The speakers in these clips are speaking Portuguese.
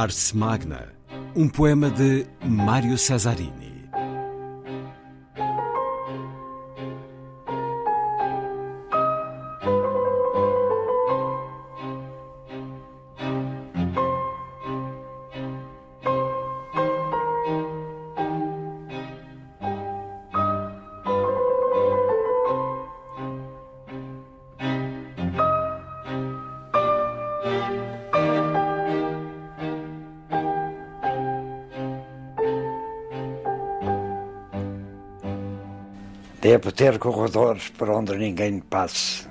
Ars Magna, um poema de Mário Cesarini. Devo ter corredores por onde ninguém passe.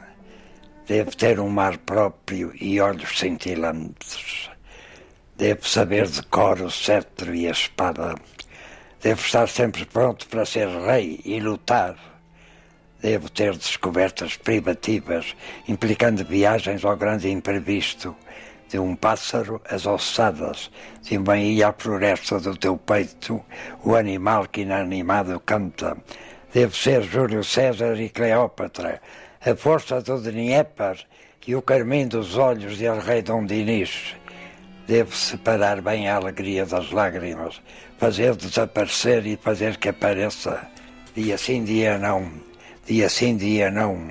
Devo ter um mar próprio e olhos cintilantes. Devo saber de cor o cetro e a espada. Devo estar sempre pronto para ser rei e lutar. Devo ter descobertas privativas, implicando viagens ao grande imprevisto, de um pássaro às ossadas, de uma ilha à floresta do teu peito, o animal que inanimado canta, Deve ser Júlio César e Cleópatra, a força do Dnieper e o carmim dos olhos de El Rei Dom Dinis. Deve separar bem a alegria das lágrimas, fazer desaparecer e fazer que apareça. Dia sim, dia não. Dia sim, dia não.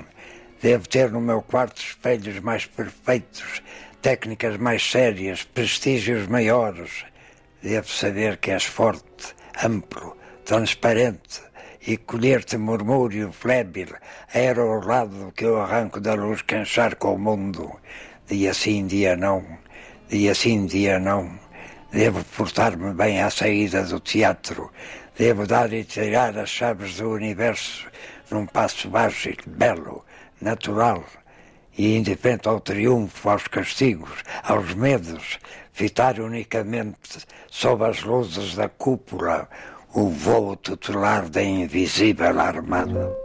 Devo ter no meu quarto espelhos mais perfeitos, técnicas mais sérias, prestígios maiores. Devo saber que és forte, amplo, transparente, e colher-te murmúrio flébil era o lado que eu arranco da luz que encharca o mundo. Dia sim, dia não, dia sim, dia não. Devo portar-me bem à saída do teatro. Devo dar e tirar as chaves do universo num passo básico, belo, natural e indiferente ao triunfo, aos castigos, aos medos, fitar unicamente sob as luzes da cúpula o voo tutelar da invisível armada.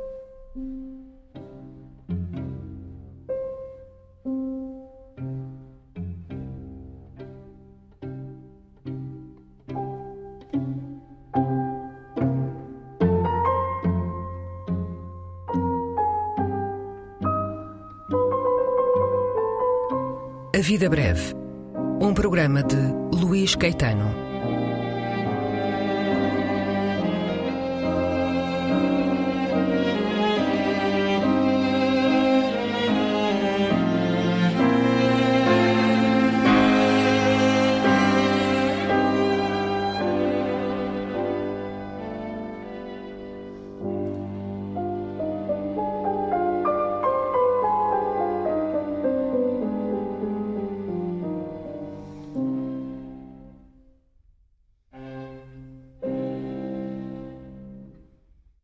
A Vida Breve, um programa de Luís Caetano.